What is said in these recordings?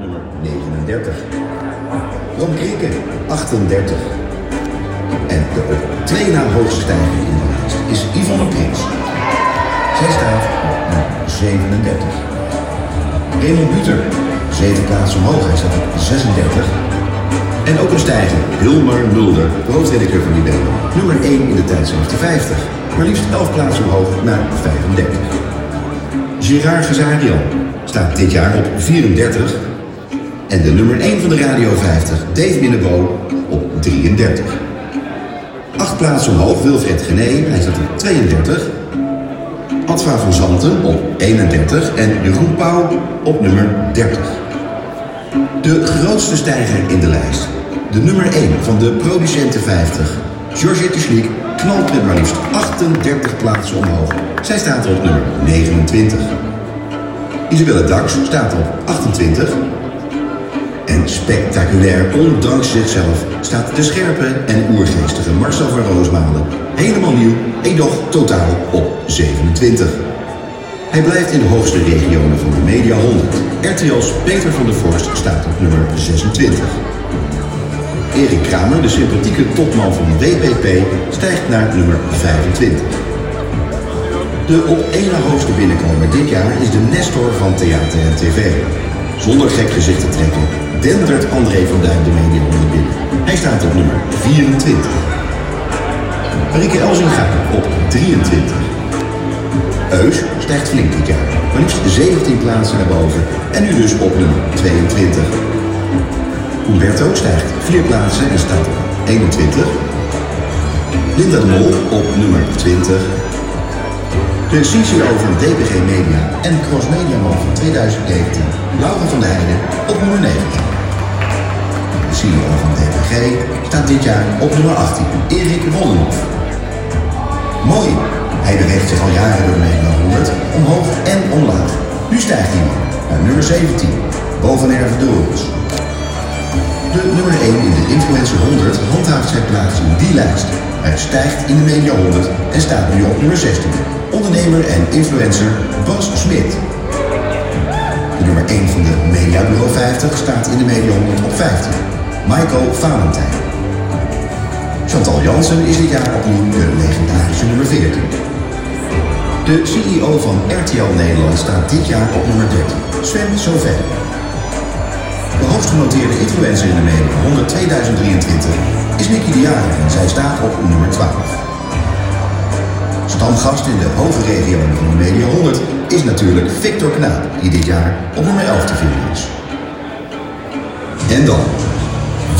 nummer 39. Ron Krikke, 38. En de op twee na hoogste stijger in de lijst is Yvonne Prins. Zij staat op nummer 37. Raymond Buter, zeven plaatsen omhoog, hij staat op 36. En ook een stijger, Hilmar Mulder, de hoofdredacteur van Libero. Nummer 1 in de tijdschrift 50. Maar liefst 11 plaatsen omhoog naar 35. Gerard Gezarian staat dit jaar op 34. En de nummer 1 van de Radio 50, Dave Minnebo, op 33. Acht plaatsen omhoog, Wilfred Gené, hij staat op 32. Adva van Zanten op 31 en Jeroen Pauw op nummer 30. De grootste stijger in de lijst. De nummer 1 van de producenten 50. Georgette Schliek knalt met maar liefst 38 plaatsen omhoog. Zij staat op nummer 29. Isabelle Dax staat op 28. En spectaculair, ondanks zichzelf, staat de scherpe en oergeestige Marcel van Roosmalen helemaal nieuw, edoch totaal op 27. Hij blijft in de hoogste regionen van de Media 100. RTL's Peter van der Vorst staat op nummer 26. Erik Kramer, de sympathieke topman van WPP, stijgt naar nummer 25. De op één hoogste binnenkomer dit jaar is de Nestor van theater en tv. Zonder gek gezicht te trekken, dendert André van Duin de media onder binnen. Hij staat op nummer 24. Marieke Elzinga op 23. Eus stijgt flink dit jaar, maar liefst 17 plaatsen naar boven en nu dus op nummer 22. Humberto stijgt 4 plaatsen en staat op 21. Linda de Mol op nummer 20. De CCO van DPG Media en Cross Media Man van 2019, Laura van der Heijden, op nummer 19. De CEO van DPG staat dit jaar op nummer 18, Erik Rollenhoff. Mooi, hij beweegt zich al jaren door de Media 100, omhoog en omlaag. Nu stijgt hij naar nummer 17, boven Erven. De nummer 1 in de Influencer 100 handhaaft zijn plaats in die lijst. Hij stijgt in de Media 100 en staat nu op nummer 16. Ondernemer en influencer Bas Smit. De nummer 1 van de Media Bureau 50 staat in de Media 100 op 15. Michael Valentijn. Chantal Jansen is dit jaar opnieuw de legendarische nummer 14. De CEO van RTL Nederland staat dit jaar op nummer 13. Sven Sauvet. De hoogst genoteerde influencer in de 100 2023 is Nicky de Jager en zij staat op nummer 12. Stamgast in de hoge regio van de Media 100 is natuurlijk Victor Knaap, die dit jaar op nummer 11 te vinden is. En dan,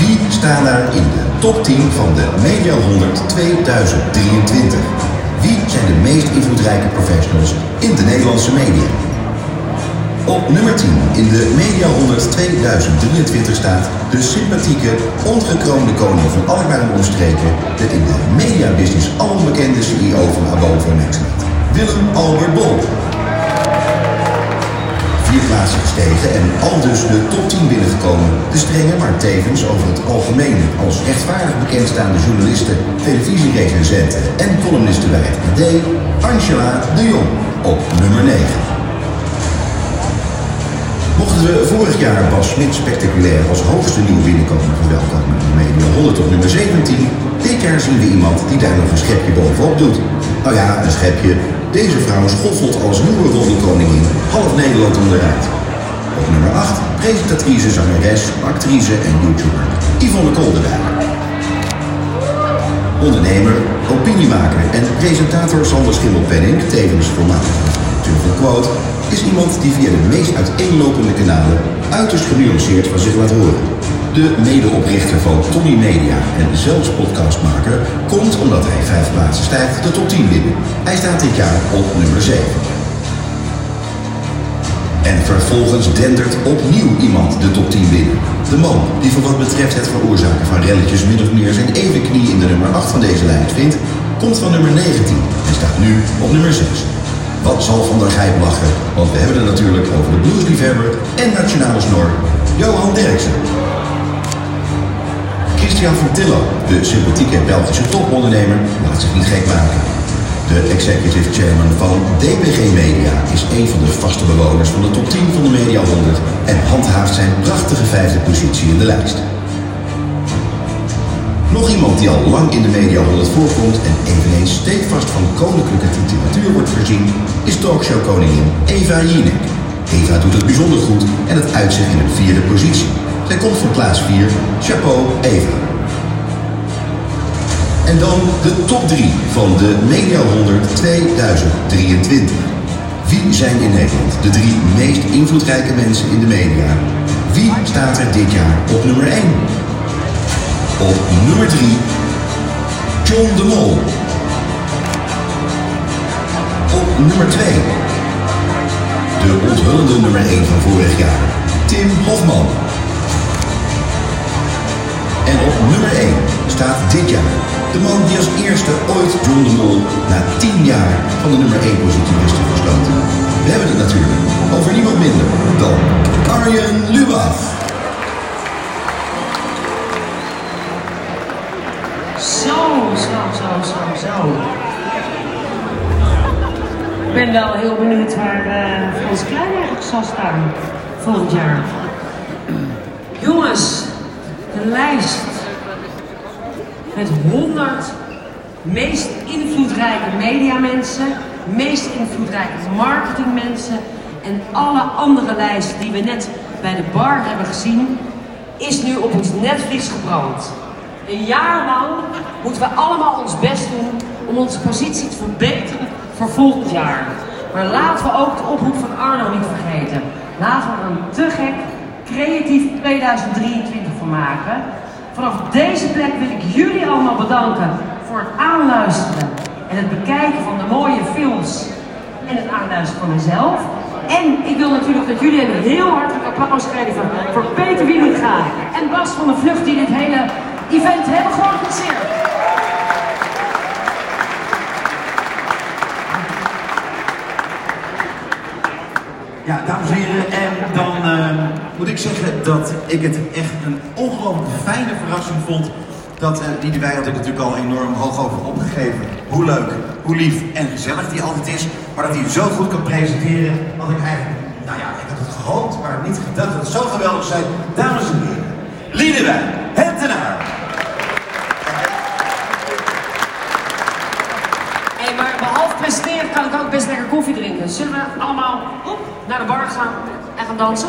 wie staan daar in de top 10 van de Media 100 2023? Wie zijn de meest invloedrijke professionals in de Nederlandse media? Op nummer 10 in de Media 100 2023 staat de sympathieke, ongekroonde koning van en omstreken, de in de mediabusiness alom CEO van Abo Nextnet, Willem Albert Bol. Vier plaatsen gestegen en al dus de top 10 binnengekomen, de strenge, maar tevens over het algemeen als rechtvaardig bekendstaande journalisten, televisierecensenten en columnisten bij het AD, Angela de Jong op nummer 9. Mochten we vorig jaar Bas Smit spectaculair als hoogste nieuw binnenkomer verwelkomen in de media 100 op nummer 17, dit jaar zien we iemand die daar nog een schepje bovenop doet. Nou ja, een schepje. Deze vrouw schoffelt als nieuwe roddelkoningin half Nederland onderuit. Op nummer 8, presentatrice, zangeres, actrice en YouTuber Yvonne Kolderwijk. Ondernemer, opiniemaker en presentator Sander Schimmelpenning, tevens voormalig van Quote, is iemand die via de meest uiteenlopende kanalen uiterst genuanceerd van zich laat horen. De medeoprichter van Tony Media en zelfs podcastmaker komt omdat hij vijf plaatsen stijgt de top 10 binnen. Hij staat dit jaar op nummer 7. En vervolgens dendert opnieuw iemand de top 10 binnen. De man die voor wat betreft het veroorzaken van relletjes min of meer zijn evenknie in de nummer 8 van deze lijst vindt, komt van nummer 19 en staat nu op nummer 6. Wat zal Van der Gijp lachen, want we hebben het natuurlijk over de bluesliefhebber en nationale snor Johan Derksen. Christian van de sympathieke Belgische topondernemer, laat zich niet gek maken. De executive chairman van DPG Media is een van de vaste bewoners van de top 10 van de Media 100 en handhaaft zijn prachtige vijfde positie in de lijst. Nog iemand die al lang in de Media 100 voorkomt en eveneens steekvast van koninklijke titulatuur wordt voorzien, is talkshowkoningin Eva Jinek. Eva doet het bijzonder goed en het uitzicht in een vierde positie. Zij komt van plaats 4. Chapeau, Eva. En dan de top 3 van de Media 100 2023. Wie zijn in Nederland de drie meest invloedrijke mensen in de media? Wie staat er dit jaar op nummer 1? Op nummer 3, John de Mol. Op nummer 2, de onthullende nummer 1 van vorig jaar, Tim Hofman. En op nummer 1 staat dit jaar de man die als eerste ooit John de Mol na 10 jaar van de nummer 1 positie wist te. We hebben het natuurlijk over niemand minder dan Arjen Lubach. Zo, zo, zo, zo, zo. Ik ben wel heel benieuwd waar uh, Frans Klein eigenlijk zal staan volgend jaar. Jongens, de lijst met 100 meest invloedrijke mediamensen, meest invloedrijke marketingmensen en alle andere lijsten die we net bij de bar hebben gezien, is nu op ons netvlies gebrand. Een jaar lang moeten we allemaal ons best doen om onze positie te verbeteren voor volgend jaar. Maar laten we ook de oproep van Arno niet vergeten. Laten we een te gek, creatief 2023 maken. Vanaf deze plek wil ik jullie allemaal bedanken voor het aanluisteren en het bekijken van de mooie films en het aanluisteren van mezelf. En ik wil natuurlijk dat jullie een heel hartelijk applaus geven voor Peter Wielinga en Bas van de Vlucht die dit hele event hebben georganiseerd. Ja, dames en heren, en dan moet ik zeggen dat ik het echt een ongelooflijk fijne verrassing vond. Dat uh, die wij had ik natuurlijk al enorm hoog over opgegeven. Hoe leuk, hoe lief en gezellig die altijd is. Maar dat hij zo goed kan presenteren, had ik eigenlijk, nou ja, ik had het gehoopt, maar niet gedacht dat het zo geweldig zijn. Dames en heren, Liedewijn, Hentenaar. Hey, maar behalve presenteren kan ik ook best lekker koffie drinken. Zullen we allemaal op naar de bar gaan en gaan dansen?